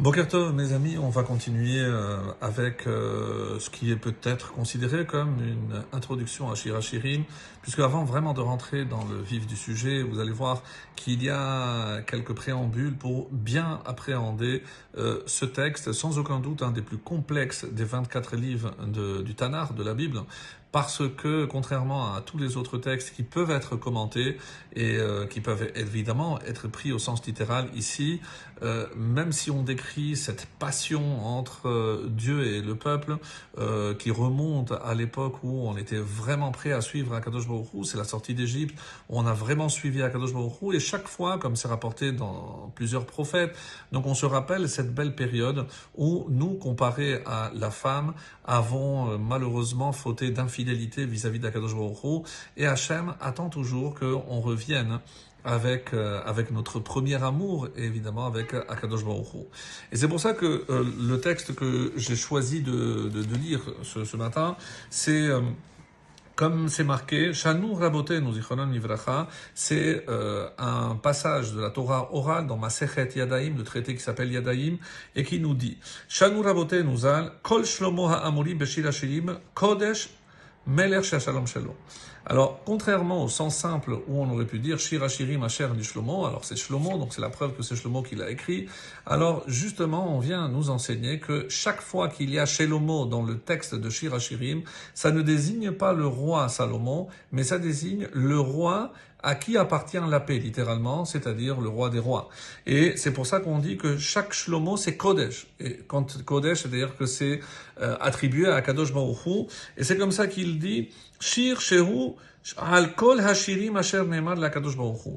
Bokertov, mes amis, on va continuer euh, avec euh, ce qui est peut-être considéré comme une introduction à Shirachirim, puisque avant vraiment de rentrer dans le vif du sujet, vous allez voir qu'il y a quelques préambules pour bien appréhender euh, ce texte, sans aucun doute un des plus complexes des 24 livres du Tanar, de la Bible, parce que contrairement à tous les autres textes qui peuvent être commentés et euh, qui peuvent évidemment être pris au sens littéral ici, euh, même si on décrit cette passion entre euh, Dieu et le peuple qui remonte à l'époque où on était vraiment prêt à suivre Akadosh Baruch c'est la sortie d'Égypte, on a vraiment suivi Akadosh Baruch et chaque fois, comme c'est rapporté dans plusieurs prophètes, donc on se rappelle cette belle période où nous, comparé à la femme, avons malheureusement fauté d'infidélité fidélité vis-à-vis d'Akadosh Baruch et Hachem attend toujours qu'on revienne avec euh, avec notre premier amour et évidemment avec Akadosh Baruch Et c'est pour ça que euh, le texte que j'ai choisi de, de, lire ce, matin, c'est euh, comme c'est marqué, Shanu Ivracha, c'est un passage de la Torah orale dans Masechet Yadaim, le traité qui s'appelle Yadaim, et qui nous dit Shanu Kol Shlomo Ha'amuri Beshir Kodesh Shalom Shalom. Alors, contrairement au sens simple où on aurait pu dire Shira Shirim Asher du Shlomo, alors c'est Shlomo, donc c'est la preuve que c'est Shlomo qui l'a écrit. Alors, justement, on vient nous enseigner que chaque fois qu'il y a Shlomo dans le texte de Shira Shirim, ça ne désigne pas le roi Salomon, mais ça désigne le roi à qui appartient la paix, littéralement, c'est-à-dire le roi des rois. Et c'est pour ça qu'on dit que chaque Shlomo, c'est Kodesh. Et quand Kodesh, c'est-à-dire que c'est euh, attribué à Kadosh Baruch Et c'est comme ça qu'il dit, Shir Shehu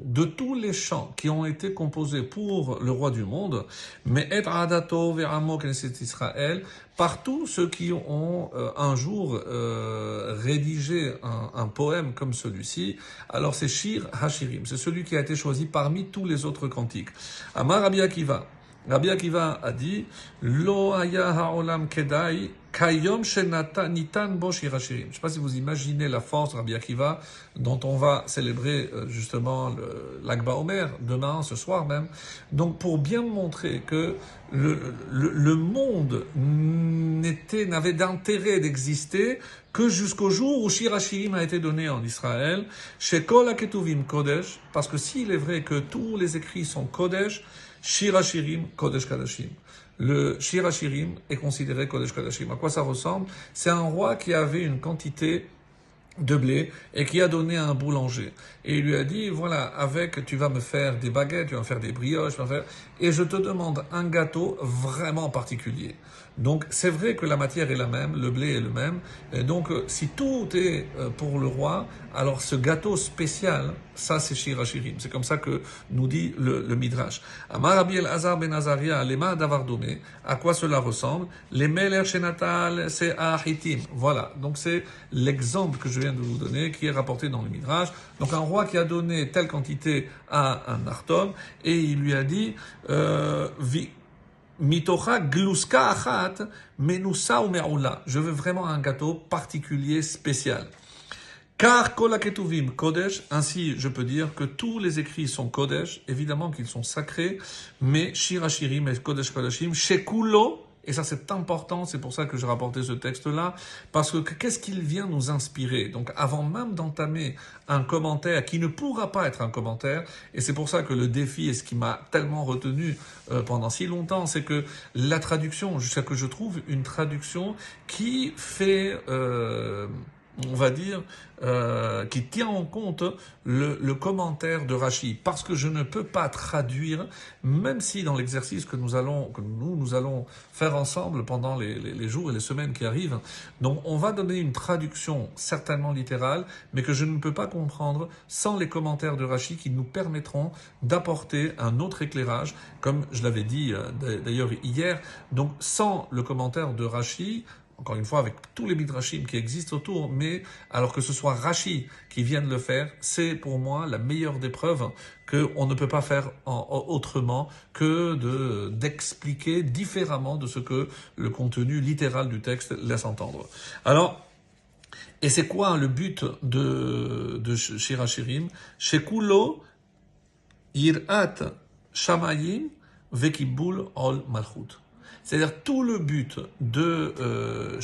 De tous les chants qui ont été composés pour le roi du monde, mais Et Adato Veramo Knesset Israël, par tous ceux qui ont euh, un jour euh, rédigé un, un, poème comme celui-ci, alors c'est Shir Hashirim, c'est celui qui a été choisi parmi tous les autres cantiques. Amar Rabbi Rabbi Akiva a dit Lo haya haolam kedai kayom nitan bo Je ne sais pas si vous imaginez la force Rabbi Akiva dont on va célébrer euh, justement l'Akba Omer demain, ce soir même. Donc pour bien montrer que le, le, le monde n'était n'avait d'intérêt d'exister que jusqu'au jour où Shirachirim a été donné en Israël, chez Kol Aketuvim Kodesh, parce que s'il est vrai que tous les écrits sont Kodesh, Shirachirim Kodesh Kadashim. Le Shirachirim est considéré Kodesh Kadashim. À quoi ça ressemble? C'est un roi qui avait une quantité de blé et qui a donné à un boulanger. Et il lui a dit, voilà, avec, tu vas me faire des baguettes, tu vas me faire des brioches, tu vas faire, et je te demande un gâteau vraiment particulier. Donc, c'est vrai que la matière est la même, le blé est le même. Et donc, euh, si tout est euh, pour le roi, alors ce gâteau spécial, ça c'est Shirachirim. C'est comme ça que nous dit le, Midrash. El-Azar ben Azaria, lema d'avardomé. À quoi cela ressemble? Les meler shenatal, c'est ahitim. Voilà. Donc, c'est l'exemple que je de vous donner, qui est rapporté dans le Midrash. Donc, un roi qui a donné telle quantité à un artom, et il lui a dit, euh, Mitocha gluska achat menusa ou me'oula. Je veux vraiment un gâteau particulier, spécial. Car kolaketuvim kodesh, ainsi je peux dire que tous les écrits sont kodesh, évidemment qu'ils sont sacrés, mais shirachirim et kodesh kodeshim, shekulo, et ça, c'est important, c'est pour ça que j'ai rapporté ce texte-là, parce que qu'est-ce qu'il vient nous inspirer? Donc, avant même d'entamer un commentaire qui ne pourra pas être un commentaire, et c'est pour ça que le défi, et ce qui m'a tellement retenu euh, pendant si longtemps, c'est que la traduction, jusqu'à que je trouve une traduction qui fait... Euh, on va dire, euh, qui tient en compte le, le, commentaire de Rachi, parce que je ne peux pas traduire, même si dans l'exercice que nous allons, que nous, nous allons faire ensemble pendant les, les, les, jours et les semaines qui arrivent, donc on va donner une traduction certainement littérale, mais que je ne peux pas comprendre sans les commentaires de Rachi qui nous permettront d'apporter un autre éclairage, comme je l'avais dit euh, d'ailleurs hier, donc sans le commentaire de Rachi, encore une fois, avec tous les midrashim qui existent autour, mais alors que ce soit Rashi qui vienne le faire, c'est pour moi la meilleure des preuves qu'on ne peut pas faire en, autrement que de d'expliquer différemment de ce que le contenu littéral du texte laisse entendre. Alors, et c'est quoi le but de, de Shirachirim Shekulo Irat Shamayim vekibul ol malchut. C'est-à-dire tout le but de euh,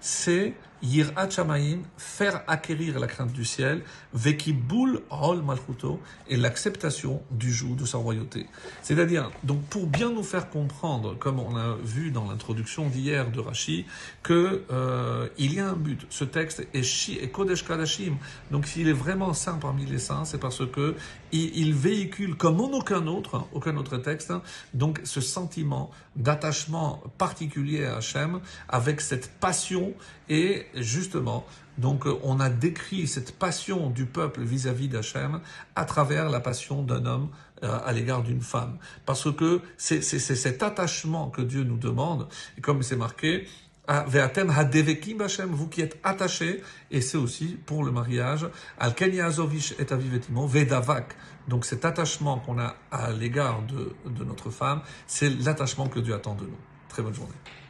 c'est Yirat Shamaim, faire acquérir la crainte du ciel, Vekibul Hol Malchuto, et l'acceptation du joug de sa royauté. C'est-à-dire, donc pour bien nous faire comprendre, comme on a vu dans l'introduction d'hier de Rashi, que euh, il y a un but. Ce texte est Shi et Kodesh Kadashim. Donc s'il est vraiment saint parmi les saints, c'est parce que il, il, véhicule, comme en aucun autre, hein, aucun autre texte, hein, donc ce sentiment d'attachement particulier à Hachem, avec cette passion et justement, donc on a décrit cette passion du peuple vis-à-vis d'Hachem à travers la passion d'un homme euh, à l'égard d'une femme. Parce que c'est cet attachement que Dieu nous demande, et comme c'est marqué, Hashem, vous qui êtes attachés, et c'est aussi pour le mariage. Donc cet attachement qu'on a à l'égard de notre femme, c'est l'attachement que Dieu attend de nous. Très bonne journée.